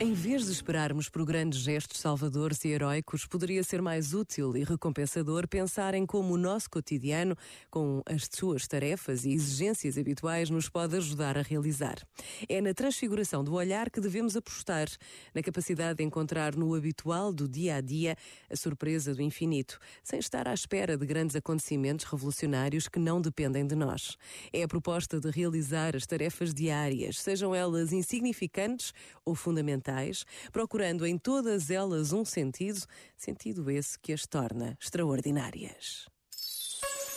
Em vez de esperarmos por grandes gestos salvadores e heróicos, poderia ser mais útil e recompensador pensar em como o nosso cotidiano, com as suas tarefas e exigências habituais, nos pode ajudar a realizar. É na transfiguração do olhar que devemos apostar, na capacidade de encontrar no habitual do dia a dia a surpresa do infinito, sem estar à espera de grandes acontecimentos revolucionários que não dependem de nós. É a proposta de realizar as tarefas diárias, sejam elas insignificantes ou fundamentais procurando em todas elas um sentido, sentido esse que as torna extraordinárias.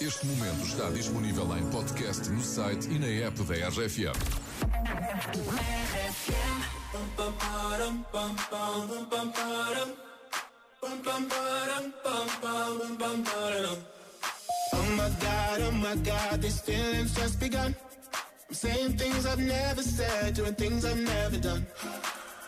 Este momento está disponível em podcast no site e na app da RFM. Oh my God, oh my God, these feelings just begun. I'm saying things I've never said, doing things I've never done.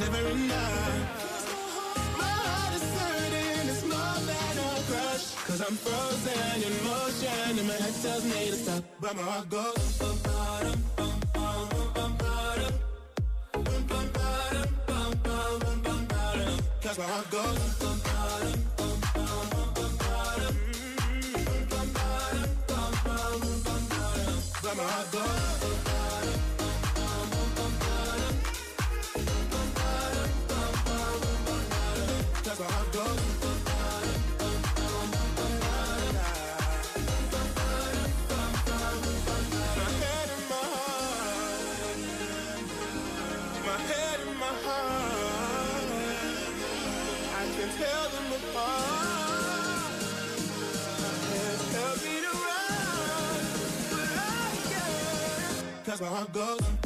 never enough. My heart is hurting, it's more than a crush. Cause I'm frozen in motion, and my head tells me to stop, but my heart goes. Bum, bum, bum, bum, bum, bum, Cause my heart goes. But my heart goes. Can tell them apart. Tell me to run, but I can't. Cause my heart goes.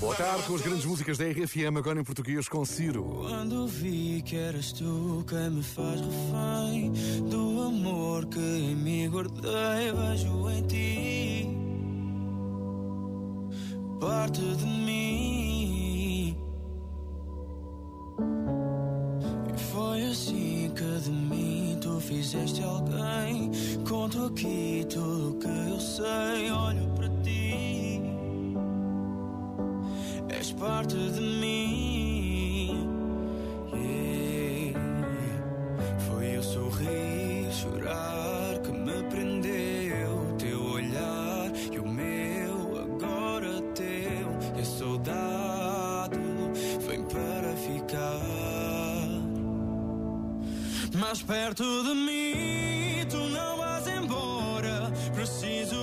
Boa tarde com as grandes músicas da RFM, agora em português com Ciro. Quando vi que eras tu quem me faz refém do amor que em mim guardei, vejo em ti parte de mim. Fizeste alguém. Conto aqui tudo que eu sei, olho para ti és parte de mim. mais perto de mim. Tu não vais embora, preciso